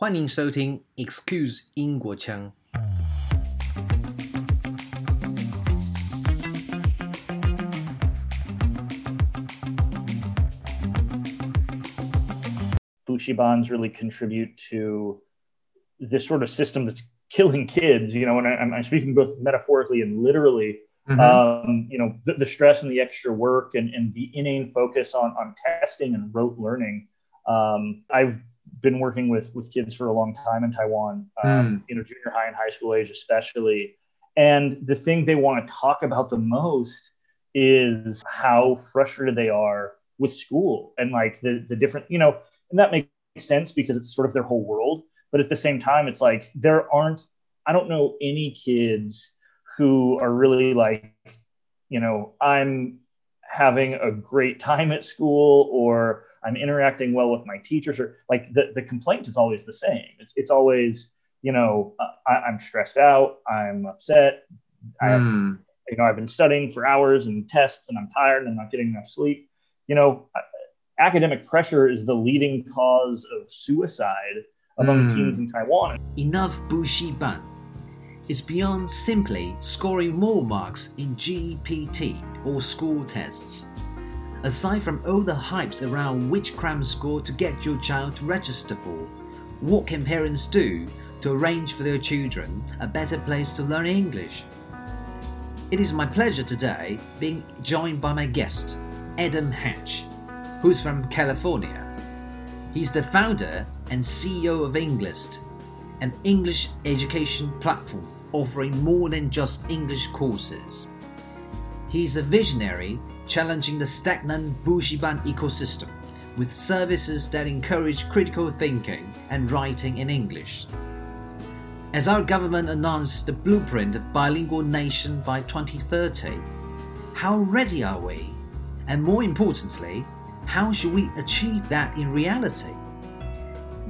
欢迎收听 Excuse 英国腔。Bushibans really contribute to this sort of system that's killing kids, you know, and I, am speaking both metaphorically and literally. Mm-hmm. Um, you know, the, the, stress and the extra work and, and the inane focus on, on testing and rote learning. Um, I've been working with with kids for a long time in Taiwan, um, mm. you know, junior high and high school age especially. And the thing they want to talk about the most is how frustrated they are with school and like the the different, you know, and that makes sense because it's sort of their whole world. But at the same time, it's like there aren't, I don't know any kids who are really like, you know, I'm having a great time at school or I'm interacting well with my teachers or like the, the complaint is always the same. It's, it's always, you know, I, am stressed out. I'm upset. Mm. I have, hmm. you know, I've been studying for hours and tests and I'm tired and I'm not getting enough sleep. You know, academic pressure is the leading cause of suicide among mm. teens in Taiwan. Enough Bushiban is beyond simply scoring more marks in GEPT or school tests. Aside from all the hypes around which cram school to get your child to register for, what can parents do to arrange for their children a better place to learn English? It is my pleasure today being joined by my guest, Adam Hatch who's from California. He's the founder and CEO of Englist, an English education platform offering more than just English courses. He's a visionary challenging the stagnant Bushiban ecosystem with services that encourage critical thinking and writing in English. As our government announced the blueprint of bilingual nation by 2030, how ready are we? And more importantly, how should we achieve that in reality?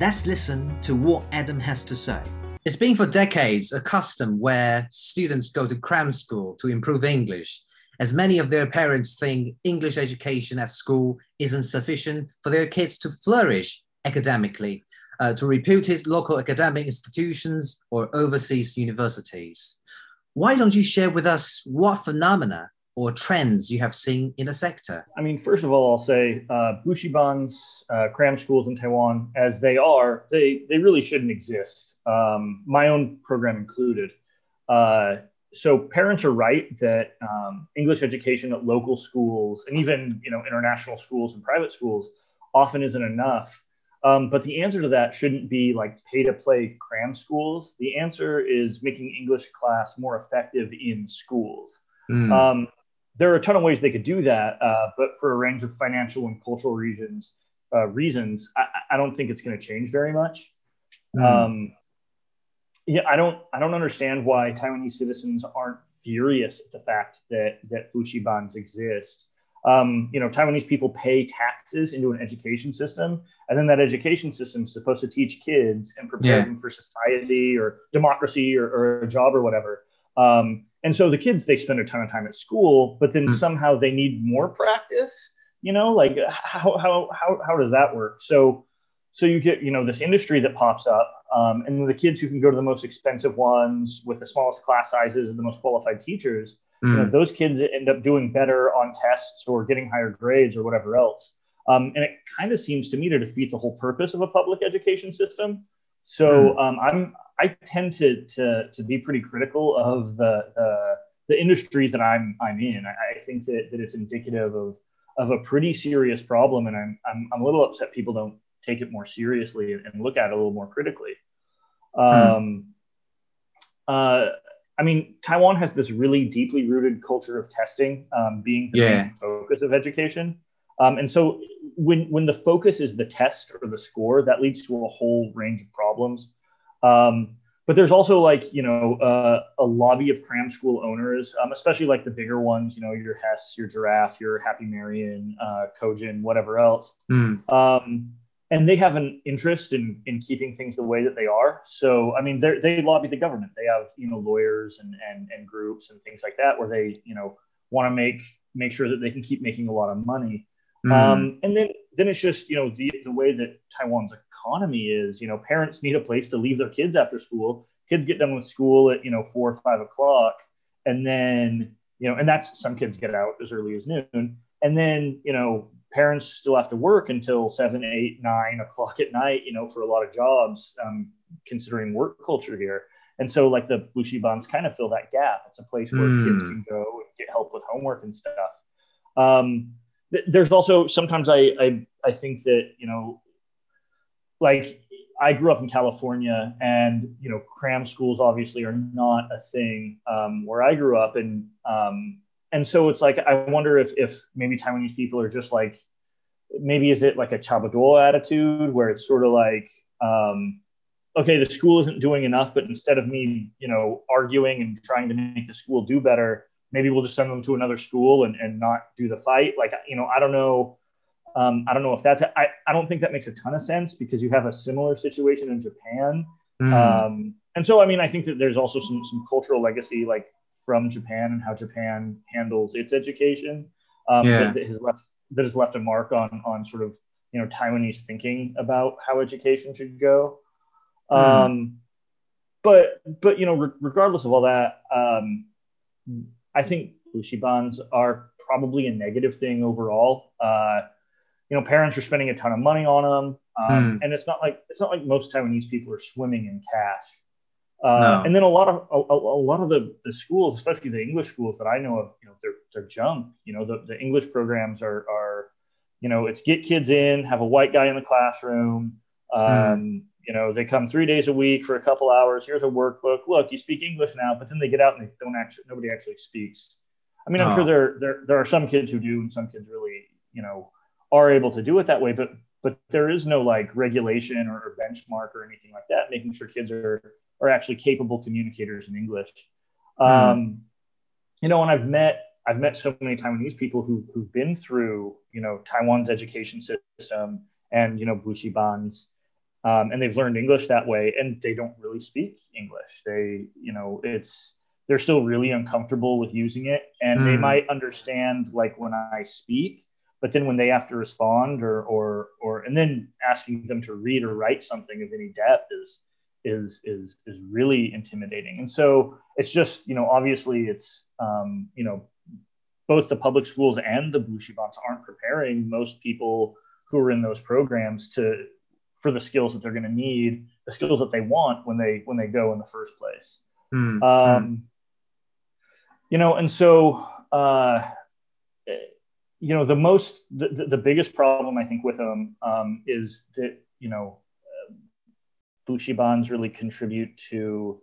Let's listen to what Adam has to say. It's been for decades a custom where students go to cram school to improve English, as many of their parents think English education at school isn't sufficient for their kids to flourish academically, uh, to reputed local academic institutions or overseas universities. Why don't you share with us what phenomena or trends you have seen in the sector? I mean, first of all, I'll say uh, bushibans, uh, cram schools in Taiwan, as they are, they, they really shouldn't exist, um, my own program included. Uh, so parents are right that um, English education at local schools and even you know international schools and private schools often isn't enough. Um, but the answer to that shouldn't be like pay to play cram schools. The answer is making English class more effective in schools. Mm. Um, there are a ton of ways they could do that, uh, but for a range of financial and cultural reasons, uh, reasons, I, I, don't think it's going to change very much. Mm. Yeah, I don't, I don't understand why Taiwanese citizens aren't furious at the fact that that bushibans exist. Um, you know, Taiwanese people pay taxes into an education system, and then that education system is supposed to teach kids and prepare yeah. them for society or democracy or, or, a job or whatever. Um, and so the kids they spend a ton of time at school but then mm. somehow they need more practice you know like how how how, how does that work so so you get you know this industry that pops up um, and the kids who can go to the most expensive ones with the smallest class sizes and the most qualified teachers mm. you know, hmm. those kids end up doing better on tests or getting higher grades or whatever else um, and it kind of seems to me to defeat the whole purpose of a public education system so mm. um, i'm I tend to to to be pretty critical of the the, the industries that I'm I'm in. I, I, think that, that it's indicative of of a pretty serious problem, and I'm I'm, I'm a little upset people don't take it more seriously and look at it a little more critically. Hmm. Um, uh, I mean, Taiwan has this really deeply rooted culture of testing um, being the yeah. main focus of education. Um, and so when, when the focus is the test or the score, that leads to a whole range of problems. Um, but there's also like you know uh, a lobby of cram school owners, um, especially like the bigger ones. You know your Hess, your Giraffe, your Happy Marian, uh, Kojen, whatever else. Mm. And they have an interest in in keeping things the way that they are. So I mean, they lobby the government. They have you know lawyers and and and groups and things like that where they you know want to make make sure that they can keep making a lot of money. Mm. Um, and then then it's just you know the the way that Taiwan's economy is. You know, parents need a place to leave their kids after school. Kids get done with school at you know four or five o'clock, and then you know, and that's some kids get out as early as noon, and then you know parents still have to work until seven, eight, nine o'clock at night. You know, for a lot of jobs, um, considering work culture here. And so, like the bushibans kind of fill that gap. It's a place where mm. kids can go and get help with homework and stuff. Um, th- there's also sometimes I, I I think that you know, like I grew up in California, and you know, cram schools obviously are not a thing um, where I grew up, and um, and so it's like I wonder if if maybe Taiwanese people are just like maybe is it like a chabuduo attitude where it's sort of like um, okay the school isn't doing enough but instead of me you know arguing and trying to make the school do better maybe we'll just send them to another school and, and not do the fight like you know i don't know um, i don't know if that's I, I don't think that makes a ton of sense because you have a similar situation in japan mm. um, and so i mean i think that there's also some some cultural legacy like from japan and how japan handles its education um, yeah. that, that has left that has left a mark on on sort of you know taiwanese thinking about how education should go mm. um, but but you know re- regardless of all that um, I think bushibans are probably a negative thing overall. Uh, you know, parents are spending a ton of money on them, um, mm. and it's not like it's not like most Taiwanese people are swimming in cash. Uh, no. And then a lot of a, a, lot of the, the schools, especially the English schools that I know of, you know, they're they're junk. You know, the, the English programs are are, you know, it's get kids in, have a white guy in the classroom. Hmm. Um, mm you know they come three days a week for a couple hours here's a workbook look you speak english now but then they get out and they don't actually nobody actually speaks i mean i'm oh. sure there, there there are some kids who do and some kids really you know are able to do it that way but but there is no like regulation or benchmark or anything like that making sure kids are are actually capable communicators in english mm. um, you know and i've met i've met so many taiwanese people who've, who've been through you know taiwan's education system and you know bushibans um, and they've learned English that way, and they don't really speak English. They, you know, it's they're still really uncomfortable with using it, and mm. they hmm. might understand like when I speak, but then when they have to respond or or or and then asking them to read or write something of any depth is is is is really intimidating. And so it's just you know obviously it's um, you know both the public schools and the bushibans aren't preparing most people who are in those programs to for the skills that they're going to need, the skills that they want when they when they go in the first place. Mm, um, You know, and so uh, you know the most the, the, the, biggest problem I think with them um, is that you know uh, bushibans really contribute to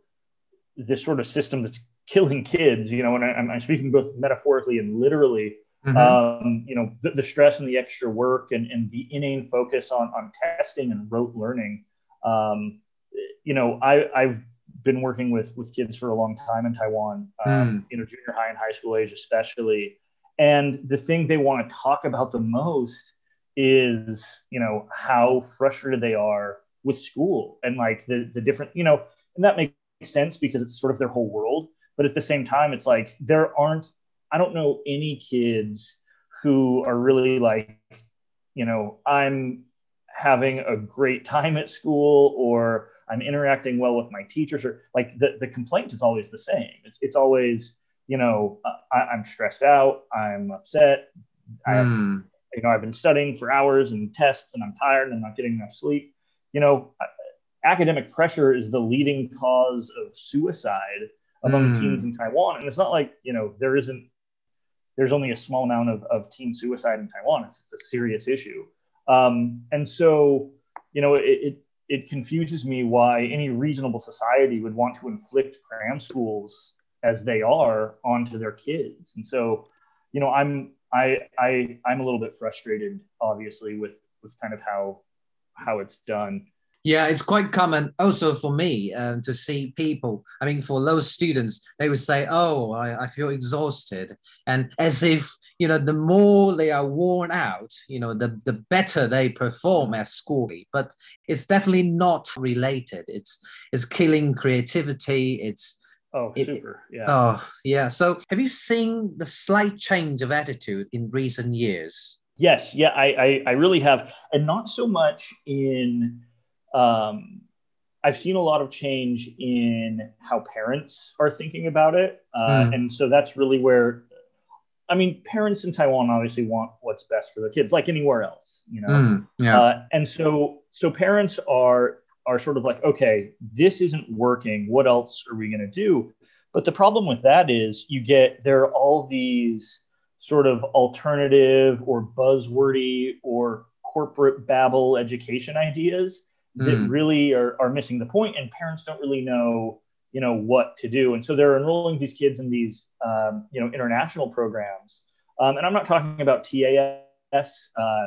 this sort of system that's killing kids. You know, and I, I'm speaking both metaphorically and literally Mm-hmm. Um, you know, the, the, stress and the extra work and, and the inane focus on, on testing and rote learning. Um, you know, I, I've been working with, with kids for a long time in Taiwan, um, mm. you know, junior high and high school age, especially. And the thing they want to talk about the most is, you know, how frustrated they are with school and like the, the different, you know, and that makes sense because it's sort of their whole world. But at the same time, it's like there aren't I don't know any kids who are really like, you know, I'm having a great time at school or I'm interacting well with my teachers or like the, the complaint is always the same. It's, it's always, you know, I, am stressed out. I'm upset. I have, mm. you know, I've been studying for hours and tests and I'm tired and I'm not getting enough sleep. You know, academic pressure is the leading cause of suicide among mm. teens in Taiwan. And it's not like, you know, there isn't there's only a small amount of, of teen suicide in Taiwan. It's, it's a serious issue. Um, and so, you know, it, it, it, confuses me why any reasonable society would want to inflict cram schools as they are onto their kids. And so, you know, I'm, I, I, I'm a little bit frustrated, obviously, with, with kind of how, how it's done. Yeah, it's quite common also for me um, to see people. I mean, for those students, they would say, Oh, I, I feel exhausted. And as if, you know, the more they are worn out, you know, the, the better they perform at school. But it's definitely not related. It's, it's killing creativity. It's, Oh, it, super. Yeah. Oh, yeah. So have you seen the slight change of attitude in recent years? Yes. Yeah, I, I, I really have. And not so much in um, I've seen a lot of change in how parents are thinking about it, uh, mm. and so that's really where. I mean, parents in Taiwan obviously want what's best for their kids, like anywhere else, you know. Mm, yeah. Uh, and so, so parents are are sort of like, okay, this isn't working. What else are we going to do? But the problem with that is you get there are all these sort of alternative or buzzwordy or corporate babble education ideas that mm. really are, are missing the point and parents don't really know you know what to do and so they're enrolling these kids in these um, you know international programs um, and i'm not talking about tas uh,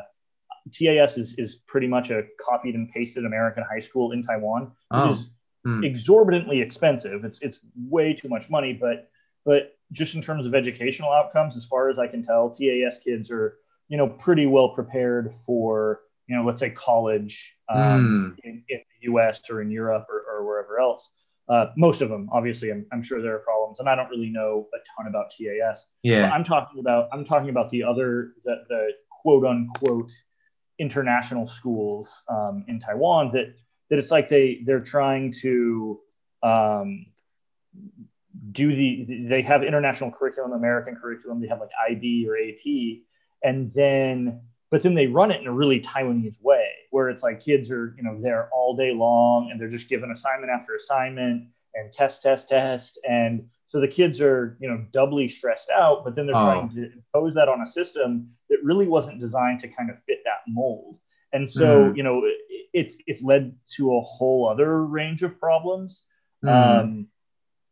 tas is, is pretty much a copied and pasted american high school in taiwan which oh. is mm. exorbitantly expensive it's it's way too much money but but just in terms of educational outcomes, as far as I can tell, TAS kids are, you know, pretty well prepared for, you know, let's say college um, mm. in, in, the US or in Europe or, or wherever else. Uh, most of them, obviously, I'm, I'm, sure there are problems, and I don't really know a ton about TAS. Yeah, but I'm talking about I'm talking about the other the, the quote unquote international schools um, in Taiwan that that it's like they they're trying to um, do the they have international curriculum american curriculum they have like ib or ap and then but then they run it in a really taiwanese way where it's like kids are you know there all day long and they're just given assignment after assignment and test test test and so the kids are you know doubly stressed out but then they're oh. trying to impose that on a system that really wasn't designed to kind of fit that mold and so mm. you know it, it's it's led to a whole other range of problems mm. um,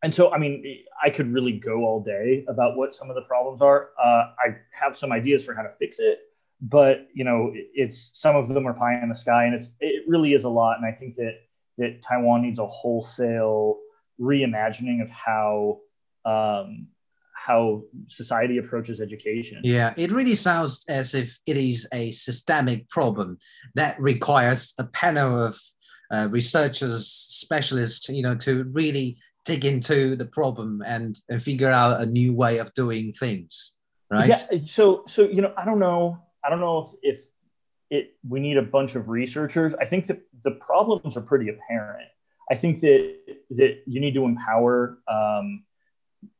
and so i mean i could really go all day about what some of the problems are uh, i have some ideas for how to fix it but you know it's some of them are pie in the sky and it's it really is a lot and i think that that taiwan needs a wholesale reimagining of how um, how society approaches education. Yeah, it really sounds as if it is a systemic problem that requires a panel of uh, researchers, specialists, you know, to really dig into the problem and, and figure out a new way of doing things right? Yeah so so you know i don't know i don't know if, if it we need a bunch of researchers. I think that the problems are pretty apparent. I think that that you need to empower um,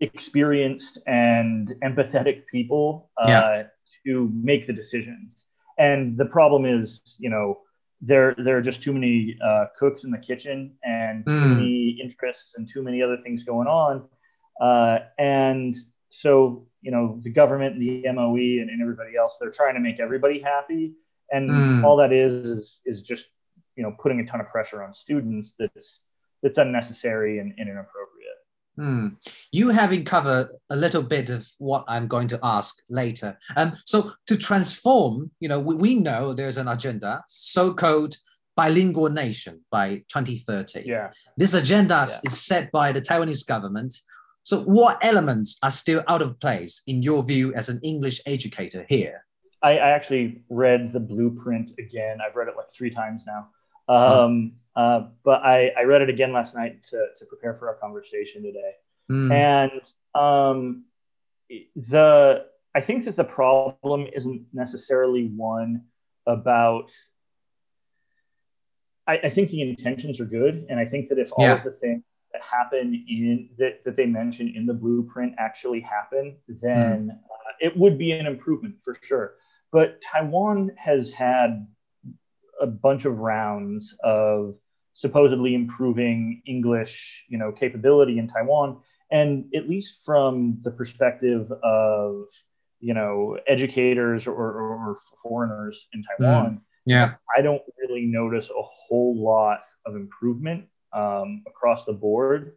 experienced and empathetic people uh, yeah. to make the decisions. And the problem is you know there there are just too many uh, cooks in the kitchen and too mm. many interests and too many other things going on uh, and so you know the government and the moe and, and, everybody else they're trying to make everybody happy and mm. all that is, is is just you know putting a ton of pressure on students that's that's unnecessary and, and inappropriate Hmm. You having covered a little bit of what I'm going to ask later. Um, so to transform, you know, we, we know there's an agenda, so-called bilingual nation by 2030. Yeah. This agenda yeah. is set by the Taiwanese government. So what elements are still out of place in your view as an English educator here? I, I actually read the blueprint again. I've read it like three times now. Um, uh, but I, I read it again last night to, to prepare for our conversation today. Mm. And um, the I think that the problem isn't necessarily one about. I, I think the intentions are good, and I think that if all yeah. of the things that happen in that, that they mention in the blueprint actually happen, then mm. uh, it would be an improvement for sure. But Taiwan has had a bunch of rounds of supposedly improving English, you know, capability in Taiwan. And at least from the perspective of, you know, educators or, or, or foreigners in Taiwan, mm. yeah, I don't really notice a whole lot of improvement um, across the board.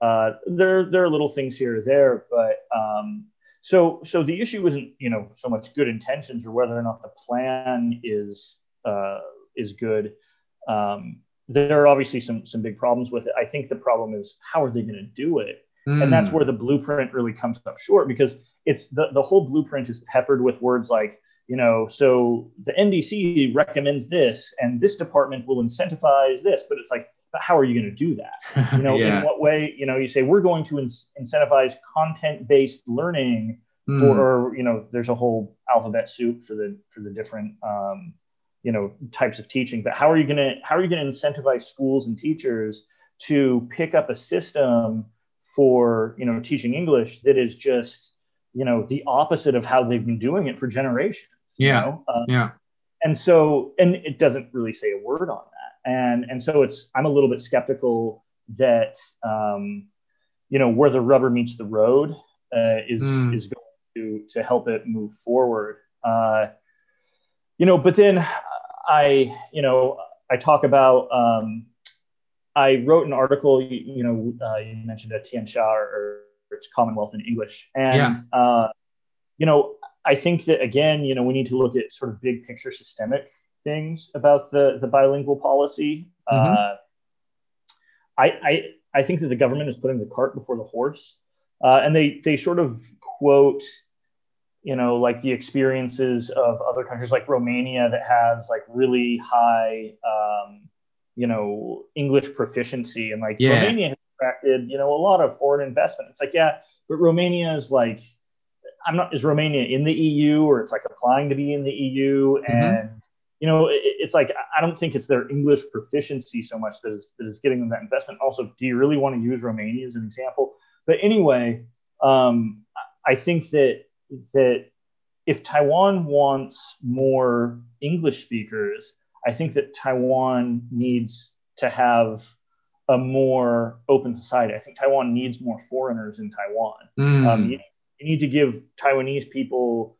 Uh, there, there are little things here or there, but um, so, so the issue isn't, you know, so much good intentions or whether or not the plan is uh, is good. Um, there are obviously some some big problems with it. I think the problem is how are they going to do it, mm. and that's hmm. where the blueprint really comes up short because it's the the whole blueprint is peppered with words like you know so the NDC recommends this and this department will incentivize this, but it's like but how are you going to do that? You know, yeah. in what way? You know, you say we're going to in- incentivize content-based learning mm. for, you know, there's a whole alphabet soup for the for the different um, you know types of teaching but how are you going to how are you going to incentivize schools and teachers to pick up a system for you know teaching english that is just you know the opposite of how they've been doing it for generations yeah you know? uh, yeah and so and it doesn't really say a word on that and and so it's i'm a little bit skeptical that um, you know where the rubber meets the road uh, is mm. is going to to help it move forward uh, you know but then i you know i talk about um, i wrote an article you, you know uh, you mentioned a tian or, or, it's commonwealth in english and yeah. Uh, you know I think that again, you know, we need to look at sort of big picture systemic things about the the bilingual policy. Mm-hmm. Uh, I, I I think that the government is putting the cart before the horse, uh, and they they sort of quote, you know, like the experiences of other countries like Romania that has like really high, um, you know, English proficiency, and like yeah. Romania has attracted you know a lot of foreign investment. It's like yeah, but Romania is like I'm not is Romania in the EU or it's like applying to be in the EU mm-hmm. and you know it, it's like I don't think it's their English proficiency so much that is that is getting them that investment. Also, do you really want to use Romania as an example? But anyway, um, I think that that if Taiwan wants more English speakers, I think that Taiwan needs to have a more open society. I think Taiwan needs more foreigners in Taiwan. Mm. Um, you, you need to give Taiwanese people,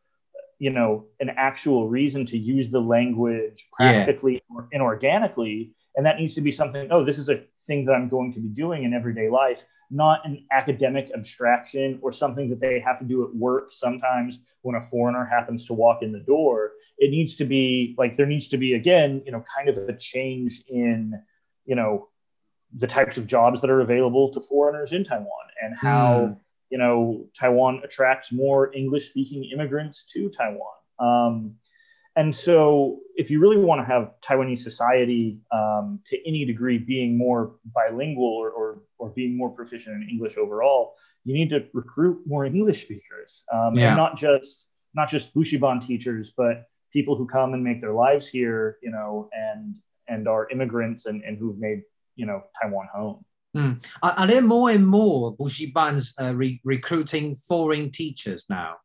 you know, an actual reason to use the language practically yeah. and organically. And that needs to be something, oh, this is a thing that I'm going to be doing in everyday life, not an academic abstraction or something that they have to do at work sometimes when a foreigner happens to walk in the door. It needs to be like there needs to be, again, you know, kind of a change in, you know, the types of jobs that are available to foreigners in Taiwan and how. Mm you know, Taiwan attracts more English speaking immigrants to Taiwan. Um, and so, if you really want to have Taiwanese society um, to any degree being more bilingual or, or, or, being more proficient in English overall, you need to recruit more English speakers, um, yeah. and not just not just Bushiban teachers, but people who come and make their lives here, you know, and and are immigrants and, and who've made you know Taiwan home. Mm. Are, are, there more and more Bushibans uh, re- recruiting foreign teachers now?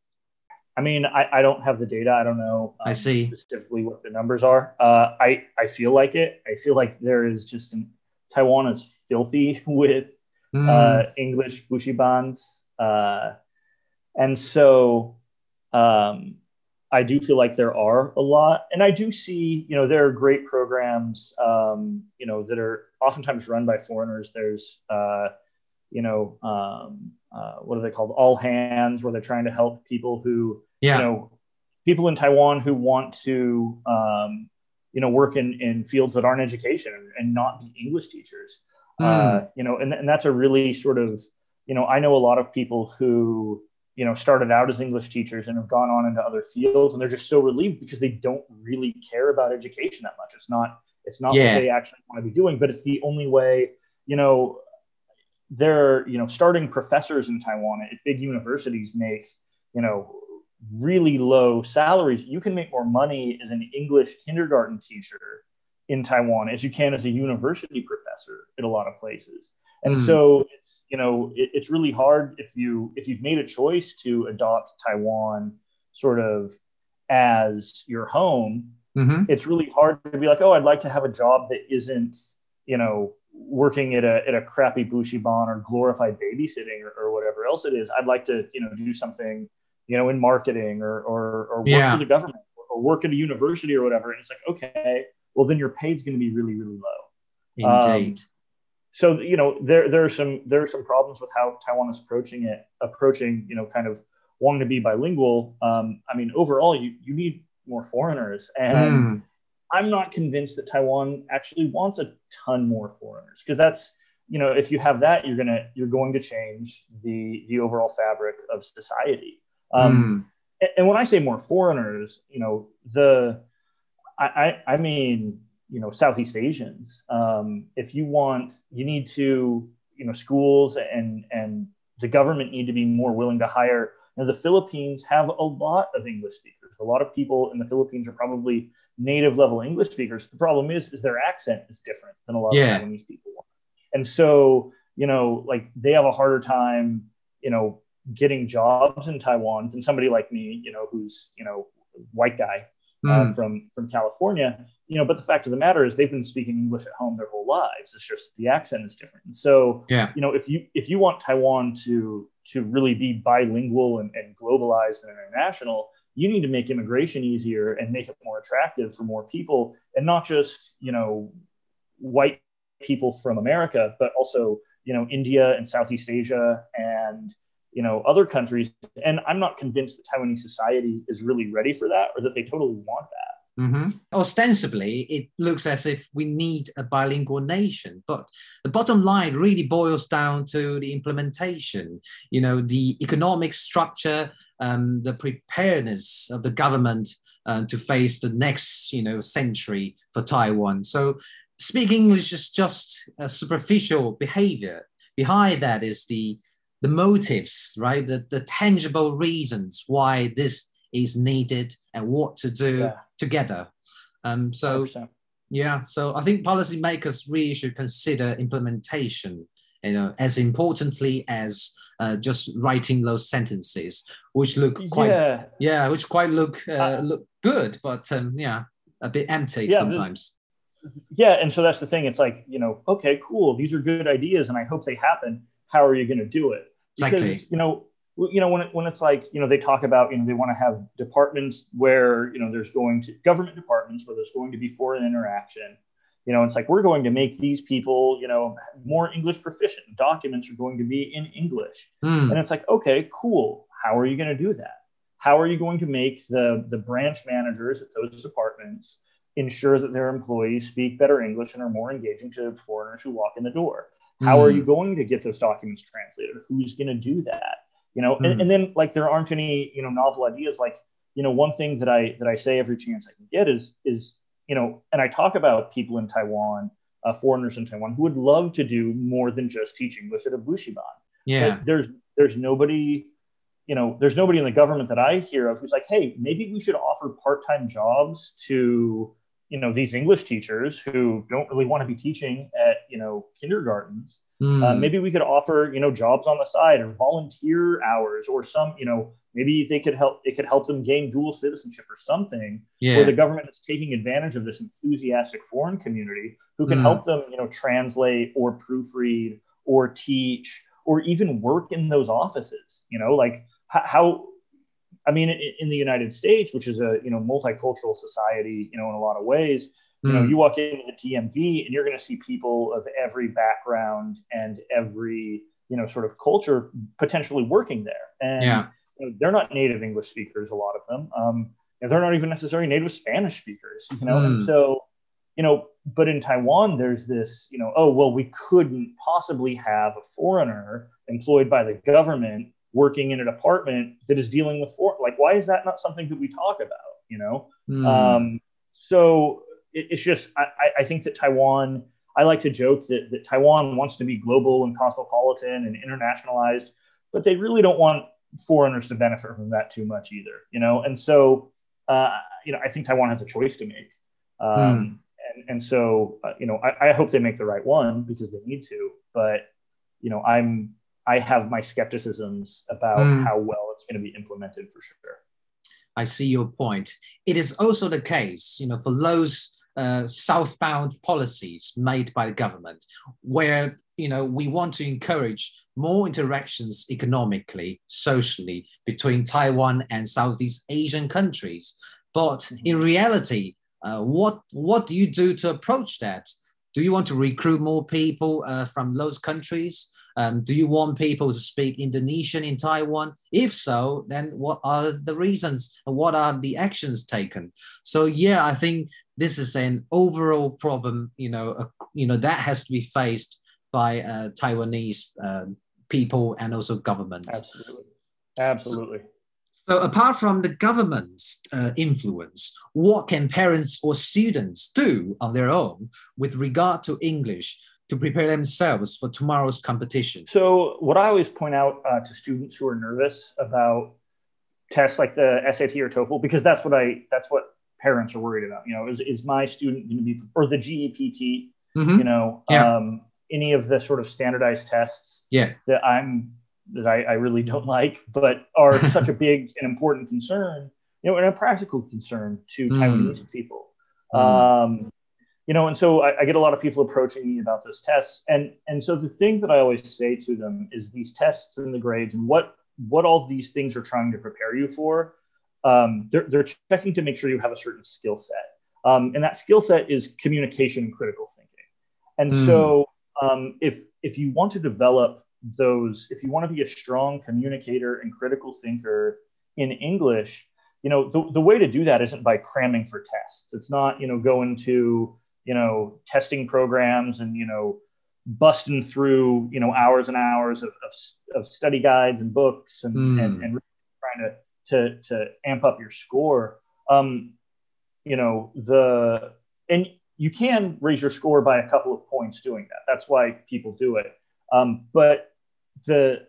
I mean, I, I don't have the data. I don't know. Um, I see specifically what the numbers are. Uh, I I feel like it. I feel like there is just an, Taiwan is filthy with mm. uh, English Bushibans, uh, and so um, I do feel like there are a lot, and I do see, you know, there are great programs, um, you know, that are oftentimes run by foreigners. There's, uh, you know, um, uh, what are they called? All hands, where they're trying to help people who, yeah. you know, people in Taiwan who want to, um, you know, work in in fields that aren't education and not be English teachers. Mm. Uh, you know, and and that's a really sort of, you know, I know a lot of people who you know started out as english teachers and have gone on into other fields and they're just so relieved because they don't really care about education that much it's not it's not yeah. what they actually want to be doing but it's the only way you know they're you know starting professors in taiwan at big universities make you know really low salaries you can make more money as an english kindergarten teacher in taiwan as you can as a university professor in a lot of places and mm. so it's you know, it, it's really hard if you if you've made a choice to adopt Taiwan sort of as your home. Mm-hmm. It's really hard to be like, oh, I'd like to have a job that isn't, you know, working at a at a crappy bushiban or glorified babysitting or, or whatever else it is. I'd like to, you know, do something, you know, in marketing or or, or work yeah. for the government or work at a university or whatever. And it's like, okay, well then your pay is going to be really really low. Indeed. Um, so you know there there are some there are some problems with how Taiwan is approaching it, approaching you know kind of wanting to be bilingual. Um, I mean, overall, you you need more foreigners, and mm. I'm not convinced that Taiwan actually wants a ton more foreigners because that's you know if you have that, you're gonna you're going to change the the overall fabric of society. Um, mm. and, when I say more foreigners, you know the I, I, I mean you know Southeast Asians. Um, if you want, you need to you know schools and and the government need to be more willing to hire. You know, the Philippines have a lot of English speakers. A lot of people in the Philippines are probably native level English speakers. The problem is, is their accent is different than a lot Yeah. of Taiwanese people. And so, you know, like they have a harder time, you know, getting jobs in Taiwan than somebody like me, you know, who's, you know, white guy uh, Mm, from from California. You know, but the fact of the matter is they've been speaking English at home their whole lives. It's just the accent is different. And so, yeah. you know, if you if you want Taiwan to to really be bilingual and, and globalized and international, you need to make immigration easier and make it more attractive for more people, and not just you know white people from America, but also you know India and Southeast Asia and you know other countries. And I'm not convinced that Taiwanese society is really ready for that or that they totally want that. Mhm. Ostensibly, it looks as if we need a bilingual nation, but the bottom line really boils down to the implementation. You know, the economic structure, um, the preparedness of the government uh, to face the next, you know, century for Taiwan. So, speaking English is just a superficial behavior. Behind that is the the motives, right? The the tangible reasons why this is needed and what to do Yeah. together. Um, so 100%. yeah, so I think policymakers really should consider implementation, you know, as importantly as uh, just writing those sentences, which look quite yeah, yeah, which quite look uh, Uh, look good, but um, yeah, a bit empty Yeah, the- sometimes. yeah. And so that's the thing. It's like you know, okay, cool. These are good ideas, and I hope they happen. How are you going to do it? Because Exactly. you know, you know when it, when it's like you know they talk about you know they want to have departments where you know there's going to government departments where there's going to be foreign interaction. You know, it's like we're going to make these people you know more English proficient. Documents are going to be in English. Hmm, And it's like, okay, cool. How are you going to do that? How are you going to make the, the branch managers at those departments ensure that their employees speak better English and are more engaging to foreigners who walk in the door? How are Hmm. you going to get those documents translated? Who's going to do that? You know, Hmm. and, and then like there aren't any, you know, novel ideas. Like, you know, one thing that I that I say every chance I can get is is, you know, and I talk about people in Taiwan, uh, foreigners in Taiwan who would love to do more than just teach English at a bushiban yeah, but there's there's nobody you know there's nobody in the government that i hear of who's like hey maybe we should offer part-time jobs to you know these english teachers who don't really want to be teaching at you know kindergartens Hmm, uh, maybe we could offer you know jobs on the side or volunteer hours or some you know maybe they could help it could help them gain dual citizenship or something yeah, where the government is taking advantage of this enthusiastic foreign community who can Mm. help them, you know, translate or proofread or teach or even work in those offices. You know, like how, I mean, in, in the United States, which is a you know multicultural society, you know, in a lot of ways, you know, Hmm, you walk into the DMV and you're going to see people of every background and every you know sort of culture potentially working there, and yeah, you know, they're not native English speakers, a lot of them. Um, and they're not even necessarily native Spanish speakers, you know. And Mm. so, you know, but in Taiwan, there's this, you know, oh well, we couldn't possibly have a foreigner employed by the government working in a department that is dealing with for like why is that not something that we talk about, you know? Hmm, Um, so it, it's just I, I- think that Taiwan. I like to joke that, that Taiwan wants to be global and cosmopolitan and internationalized, but they really don't want foreigners to benefit from that too much either, you know. And so, uh, you know, I think Taiwan has a choice to make, um, and and so uh, you know, I, I hope they make the right one because they need to. But you know, I'm I have my skepticisms about Hmm. how well it's going to be implemented for sure. I see your point. It is also the case, you know, for those uh, southbound policies made by the government, where you know we want to encourage more interactions economically, socially between Taiwan and Southeast Asian countries. But in reality, uh, what what do you do to approach that? Do you want to recruit more people uh, from those countries? Um, do you want people to speak Indonesian in Taiwan? If so, then what are the reasons what are the actions taken? So yeah, I think this is an overall problem. You know, uh, you know that has to be faced by uh, Taiwanese um people and also government. Absolutely, absolutely. So apart from the government's uh, influence, what can parents or students do on their own with regard to English to prepare themselves for tomorrow's competition? So, what I always point out uh, to students who are nervous about tests like the SAT or TOEFL, because that's what I that's what parents are worried about. You know, is, is my student going to be, or the GEPT, Mhm. you know, Yeah. um, any of the sort of standardized tests Yeah. that I'm, that I, I really don't like, but are such a big and important concern, you know, and a practical concern to Mm. Taiwanese people. Mm. Um, you know, and so I, I get a lot of people approaching me about those tests, and and so the thing that I always say to them is these tests and the grades and what what all these things are trying to prepare you for. Um, they're they're checking to make sure you have a certain skill set, um, and that skill set is communication and critical thinking. And Mm. so um, if if you want to develop those, if you want to be a strong communicator and critical thinker in English, you know the, the way to do that isn't by cramming for tests. It's not you know going to you know testing programs and you know busting through you know hours and hours of, of, of study guides and books and, Mm. and, and trying to, to to amp up your score. Um, you know the and you can raise your score by a couple of points doing that. That's why people do it. Um, but the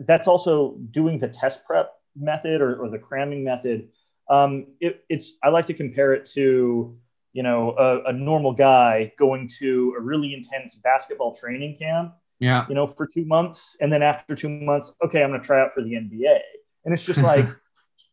that's also doing the test prep method or, or the cramming method. Um, it, it's I like to compare it to you know a, a normal guy going to a really intense basketball training camp Yeah. you know for two months and then after two months okay i'm going to try out for the nba and it's just like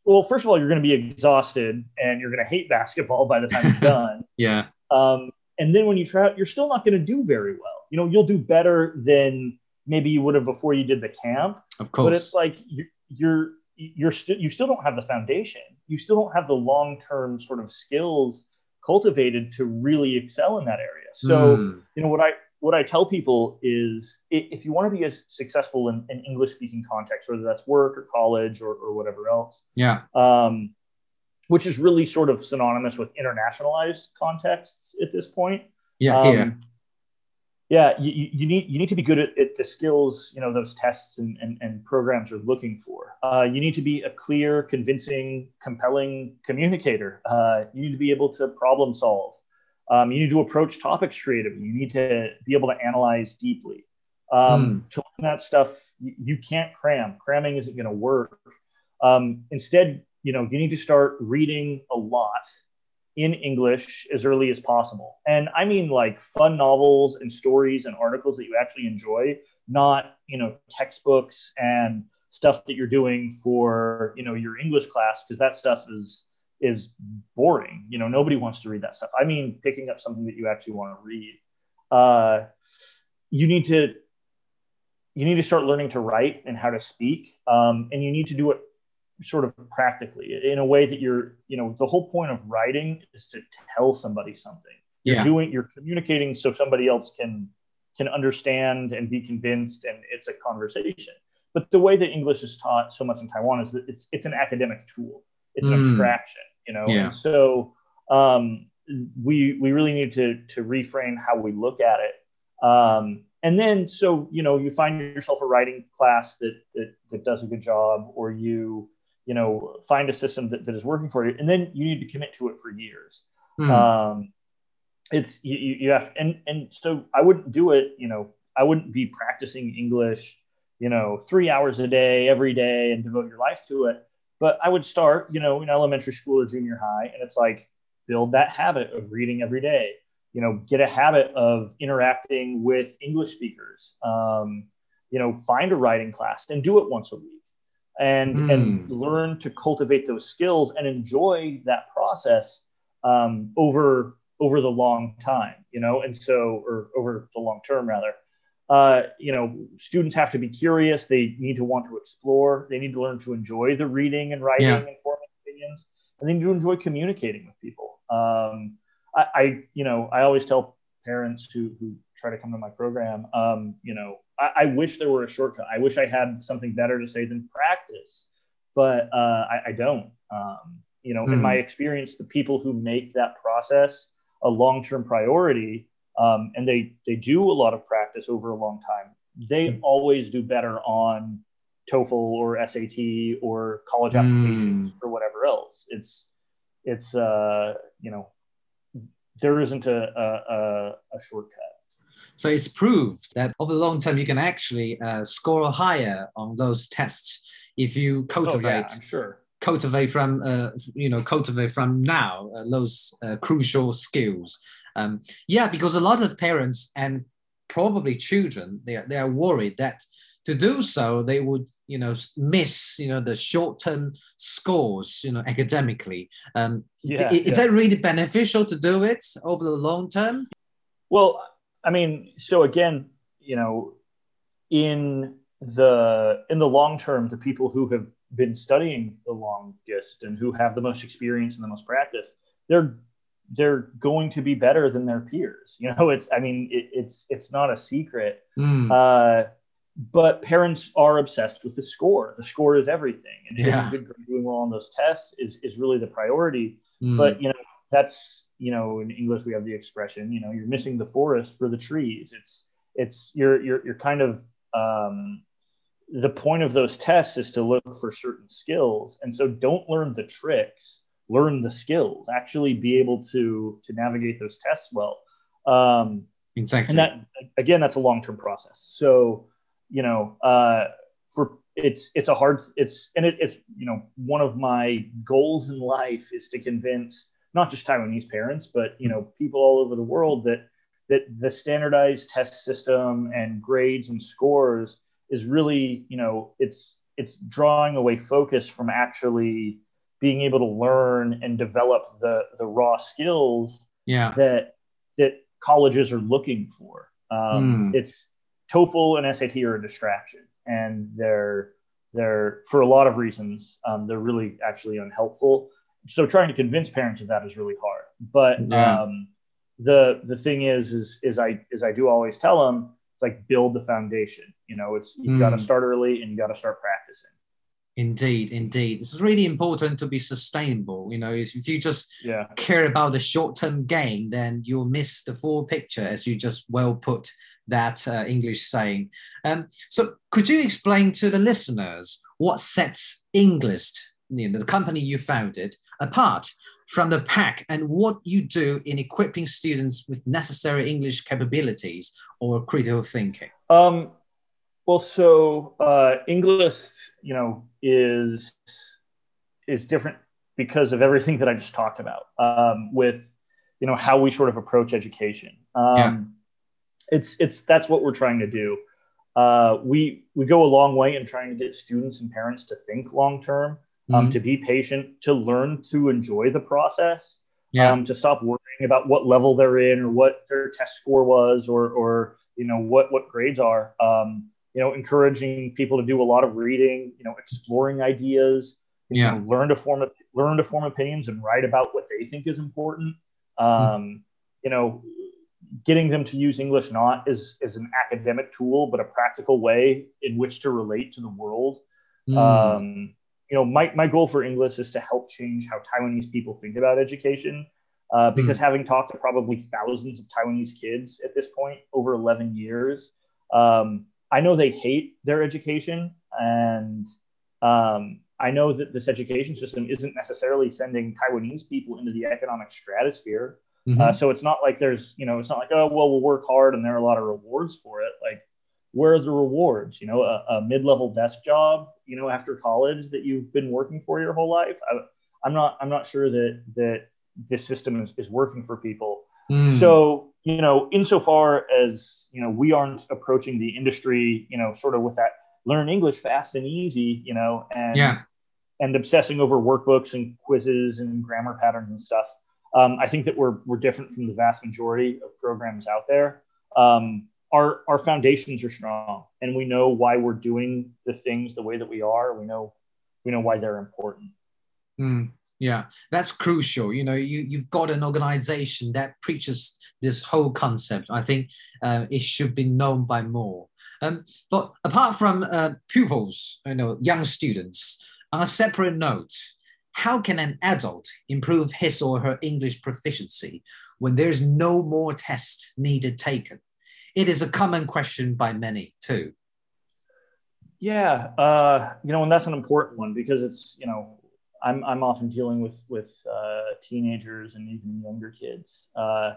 well first of all you're going to be exhausted and you're going to hate basketball by the time you're done Yeah. um, and then when you try out, you're still not going to do very well. You know, you'll do better than maybe you would have before you did the camp. Of course But it's like you're you're you're still you still don't have the foundation. You still don't have the long term sort of skills cultivated to really excel in that area. So Mm. you know what I what I tell people is if you want to be as successful in an English speaking context, whether that's work or college or, or whatever else, Yeah. um, which is really sort of synonymous with internationalized contexts at this point. Yeah. Um. Yeah, you, you need you need to be good at, at the skills you know those tests and, and, and programs are looking for. Uh, you need to be a clear, convincing, compelling communicator. Uh, you need to be able to problem solve. Um, you need to approach topics creatively. You need to be able to analyze deeply. Um, To learn that stuff, you, you can't cram. Cramming isn't going to work. Um, instead, you know, you need to start reading a lot in English as early as possible. And I mean like fun novels and stories and articles that you actually enjoy, not, you know, textbooks and stuff that you're doing for, you know, your English class because that stuff is is boring. You know, nobody wants to read that stuff. I mean picking up something that you actually want to read. Uh you need to you need to start learning to write and how to speak um, and you need to do it sort of practically in a way that you're you know the whole point of writing is to tell somebody something you're Yeah. doing you're communicating so somebody else can can understand and be convinced and it's a conversation but the way that english is taught so much in taiwan is that it's it's an academic tool it's an Mm. abstraction you know Yeah. and so um, we we really need to to reframe how we look at it um, and then so you know you find yourself a writing class that that, that does a good job or you you know find a system that, that is working for you and then you need to commit to it for years. Mm. um, it's you, you you have and and so i wouldn't do it you know i wouldn't be practicing english you know three hours a day every day and devote your life to it. But i would start you know in elementary school or junior high and it's like build that habit of reading every day. You know get a habit of interacting with english speakers. Um, you know find a writing class and do it once a week and and Mm. learn to cultivate those skills and enjoy that process um, over over the long time you know and so or over the long term rather. Uh, you know students have to be curious. They need to want to explore. They need to learn to enjoy the reading and writing Yeah. and forming opinions. And they need to enjoy communicating with people. Um, I, I you know i always tell parents who who try to come to my program um, you know I, I wish there were a shortcut i wish i had something better to say than practice but uh, I, I don't um, you know in Hmm. my experience the people who make that process a long-term priority um, and they they do a lot of practice over a long time they Hmm. always do better on TOEFL or SAT or college applications or whatever else. It's it's uh, you know there isn't a a, a, a shortcut. So it's proved that over the long term, you can actually uh, score higher on those tests if you Oh cultivate yeah, I'm sure. cultivate from uh, you know cultivate from now uh, those uh, crucial skills um, yeah because a lot of parents and probably children they are, they are worried that to do so they would you know miss you know the short term scores you know academically um, yeah, is yeah. that really beneficial to do it over the long term well i mean so again you know in the in the long term the people who have been studying the longest and who have the most experience and the most practice they're they're going to be better than their peers you know it's i mean it, it's it's not a secret mm. uh, but parents are obsessed with the score the score is everything and yeah. doing well on those tests is is really the priority mm. but you know that's you know in english we have the expression you know you're missing the forest for the trees. It's it's you're you're, you're kind of um, the point of those tests is to look for certain skills. And so don't learn the tricks learn the skills. Actually be able to to navigate those tests well. Um, exactly. and that again that's a long-term process. So you know uh, for it's it's a hard it's and it, it's you know one of my goals in life is to convince not just taiwanese parents but you know people all over the world that that the standardized test system and grades and scores is really you know it's it's drawing away focus from actually being able to learn and develop the the raw skills yeah. that that colleges are looking for um, mm. it's TOEFL and SAT are a distraction and they're they're for a lot of reasons um, they're really actually unhelpful so trying to convince parents of that is really hard but yeah. um, the the thing is is is I is I do always tell them it's like build the foundation. You know, it's you've mm. got to start early and you got to start practicing. Indeed, indeed. This is really important to be sustainable. You know, if you just yeah. care about the short-term gain, then you'll miss the full picture, as you just well put that uh, English saying. Um, so, could you explain to the listeners what sets Englist, you know, the company you founded, apart from the pack and what you do in equipping students with necessary Englist capabilities or critical thinking? Um, well, so uh, English, you know, is is different because of everything that I just talked about um, with, you know, how we sort of approach education. Um, yeah. It's it's that's what we're trying to do. Uh, we we go a long way in trying to get students and parents to think long term um, mm-hmm. to be patient, to learn to enjoy the process, yeah. um, to stop worrying about what level they're in or what their test score was or, or you know, what, what grades are. Um, you know, encouraging people to do a lot of reading, you know, exploring ideas, you yeah. know, learn to form, learn to form opinions and write about what they think is important. Um, mm-hmm. You know, getting them to use English not as, as an academic tool, but a practical way in which to relate to the world. Mm. Um, you know, my, my goal for Englist is to help change how Taiwanese people think about education. Uh, hmm. because mm. having talked to probably thousands of Taiwanese kids at this point over 11 years, um, I know they hate their education. And um, I know that this education system isn't necessarily sending Taiwanese people into the economic stratosphere. Mm-hmm. Uh, so it's not like there's, you know, it's not like, oh, well, we'll work hard and there are a lot of rewards for it. Like where are the rewards? You know, a, a mid-level desk job, you know, after college that you've been working for your whole life. I, am not, I'm not sure that that this system is, is working for people. Mm. So, you know, insofar as you know, we aren't approaching the industry, you know, sort of with that learn English fast and easy, you know, and yeah. and obsessing over workbooks and quizzes and grammar patterns and stuff. Um, I think that we're we're different from the vast majority of programs out there. Um, our our foundations are strong and we know why we're doing the things the way that we are. We know we know why they're important. Mm, yeah that's crucial. You know you, you've got an organization that preaches this whole concept. I think uh, it should be known by more. Um, but apart from uh, pupils you know young students on a separate note how can an adult improve his or her english proficiency when there's no more test needed taken it is a common question by many too. Yeah, uh, you know, and that's an important one because it's you know I'm I'm often dealing with with uh, teenagers and even younger kids. Uh,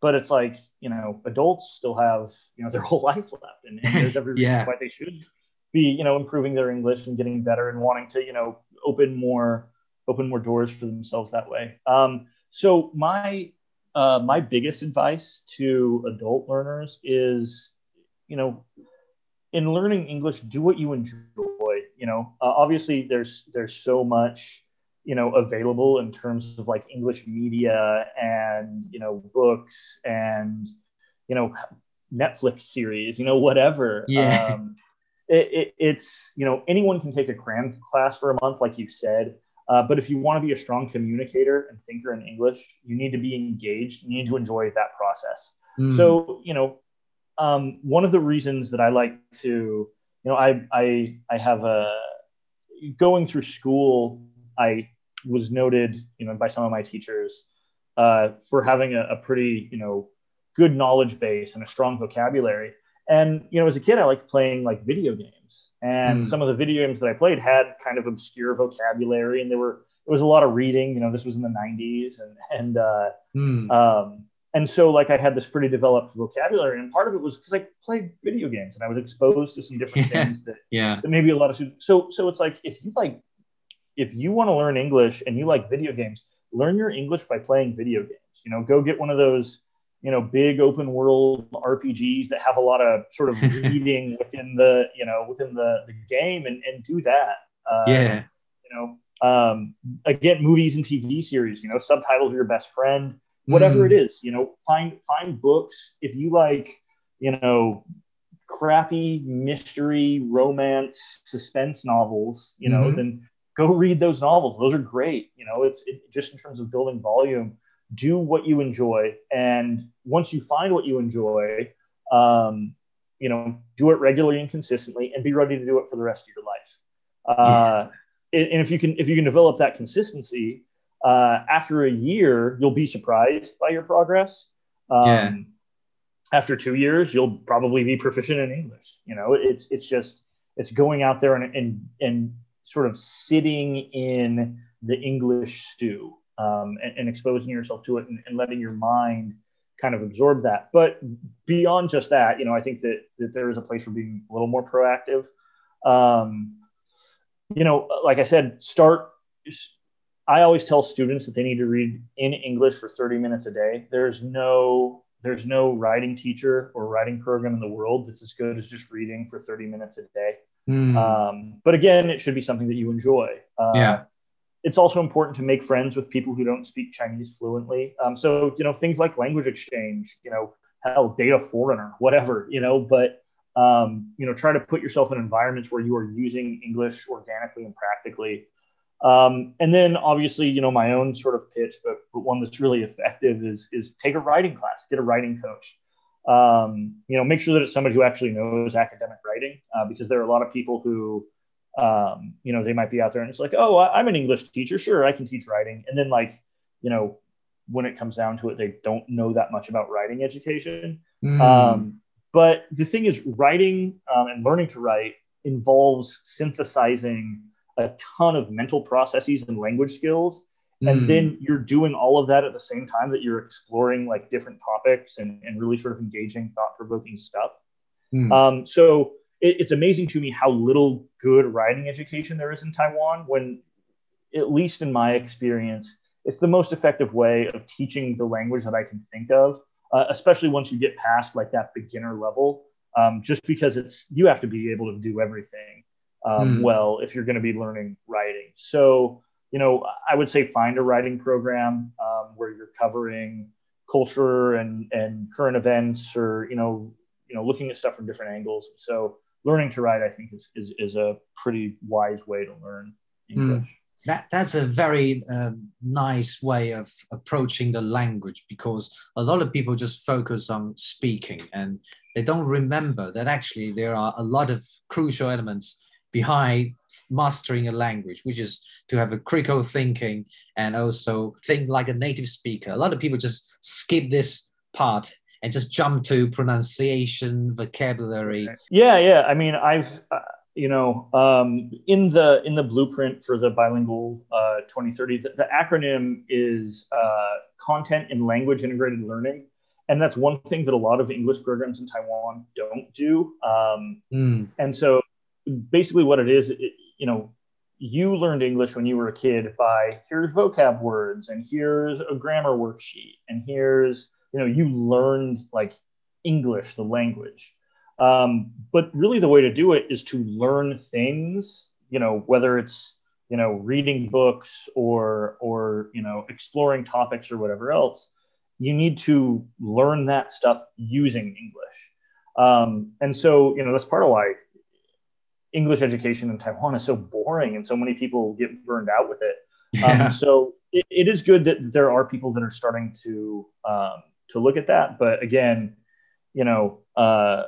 but it's like you know adults still have you know their whole life left, and, and there's every yeah. reason why they should be you know improving their English and getting better and wanting to you know open more open more doors for themselves that way. Um, so my uh, my biggest advice to adult learners is, you know, in learning English, do what you enjoy. You know, uh, obviously there's there's so much you know available in terms of like English media and you know books and you know Netflix series, you know whatever. Yeah. Um, it, it, it's you know anyone can take a cram class for a month, like you said. Uh, but if you want to be a strong communicator and thinker in English, you need to be engaged. You need to enjoy that process. Mm. So, you know, um, one of the reasons that I like to, you know, I, I, I have a, going through school, I was noted, you know, by some of my teachers uh, for having a, a pretty, you know, good knowledge base and a strong vocabulary. And, you know, as a kid, I liked playing like video games. And mm. some of the video games that I played had kind of obscure vocabulary, and there were it was a lot of reading. You know, this was in the '90s, and and uh, mm. um, and so like I had this pretty developed vocabulary, and part of it was because I played video games and I was exposed to some different yeah. things that yeah that maybe a lot of students. So so it's like if you like if you want to learn English and you like video games, learn your English by playing video games. You know, go get one of those you know big open world RPGs that have a lot of sort of reading within the you know within the, the game and, and do that. Uh, yeah. You know, um, again, movies and TV series. You know, subtitles are your best friend. Whatever mm. it is, you know, find find books if you like. You know, crappy mystery, romance, suspense novels. You know, mm-hmm. then go read those novels. Those are great. You know, it's it, just in terms of building volume do what you enjoy. And once you find what you enjoy um, you know do it regularly and consistently and be ready to do it for the rest of your life. Uh, and, and if you can if you can develop that consistency uh, after a year you'll be surprised by your progress. Um, yeah. after two years you'll probably be proficient in english. You know it's it's just it's going out there and and, and sort of sitting in the english stew um, and, and, exposing yourself to it and, and, letting your mind kind of absorb that. But beyond just that, you know, I think that, that there is a place for being a little more proactive. Um, you know, like I said, start. I always tell students that they need to read in English for 30 minutes a day. There's no there's no writing teacher or writing program in the world that's as good as just reading for 30 minutes a day. Mm. Um, but again, it should be something that you enjoy. Uh, yeah it's also important to make friends with people who don't speak Chinese fluently. Um, so, you know, things like language exchange, you know, hell, data foreigner, whatever, you know, but, um, you know, try to put yourself in environments where you are using English organically and practically. Um, and then obviously, you know, my own sort of pitch, but, but one that's really effective is, is take a writing class, get a writing coach. Um, you know, make sure that it's somebody who actually knows academic writing, uh, because there are a lot of people who, um, you know, they might be out there and it's like, oh, I'm an English teacher. Sure, I can teach writing. And then, like, you know, when it comes down to it, they don't know that much about writing education. Mm. Um, but the thing is, writing um, and learning to write involves synthesizing a ton of mental processes and language skills. Mm. And then you're doing all of that at the same time that you're exploring like different topics and, and really sort of engaging, thought provoking stuff. Mm. Um, so, it, it's amazing to me how little good writing education there is in Taiwan. When, at least in my experience, it's the most effective way of teaching the language that I can think of, uh, especially once you get past like that beginner level. Um, just because it's you have to be able to do everything um, mm. well if you're going to be learning writing. So you know, I would say find a writing program um, where you're covering culture and and current events, or you know, you know, looking at stuff from different angles. So learning to write, I think, is, is, is a pretty wise way to learn English. Mm. That, that's a very um, nice way of approaching the language because a lot of people just focus on speaking and they don't remember that actually there are a lot of crucial elements behind mastering a language, which is to have a critical thinking and also think like a native speaker. A lot of people just skip this part and just jump to pronunciation, vocabulary. Yeah, yeah. I mean, I've uh, you know um, in the in the blueprint for the bilingual uh, 2030, the, the acronym is uh, content and language integrated learning. And that's one thing that a lot of English programs in Taiwan don't do. Um, mm. And so, basically what it is, it, you know, you learned English when you were a kid by here's vocab words and here's a grammar worksheet and here's you know you learned like English, the language. Um, but really, the way to do it is to learn things. You know, whether it's you know reading books or or you know exploring topics or whatever else, you need to learn that stuff using English. Um, and so you know that's part of why English education in Taiwan is so boring and so many people get burned out with it. Um, so it, it is good that there are people that are starting to um, to look at that. But again, you know, uh,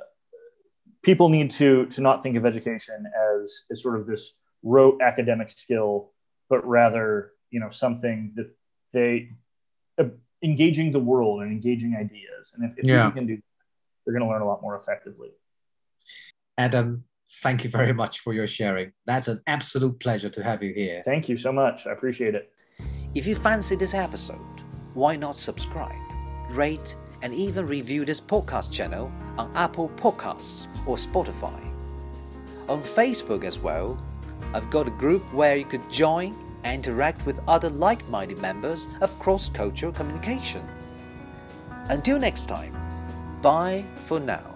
people need to to not think of education as as sort of this rote academic skill, but rather you know something that they uh, engaging the world and engaging ideas. And if, if yeah. can do, that, they're going to learn a lot more effectively. Adam, thank you very much for your sharing. That's an absolute pleasure to have you here. Thank you so much. I appreciate it. If you fancy this episode, why not subscribe, rate, and even review this podcast channel on Apple Podcasts or Spotify? On Facebook as well, I've got a group where you could join and interact with other like minded members of cross cultural communication. Until next time, bye for now.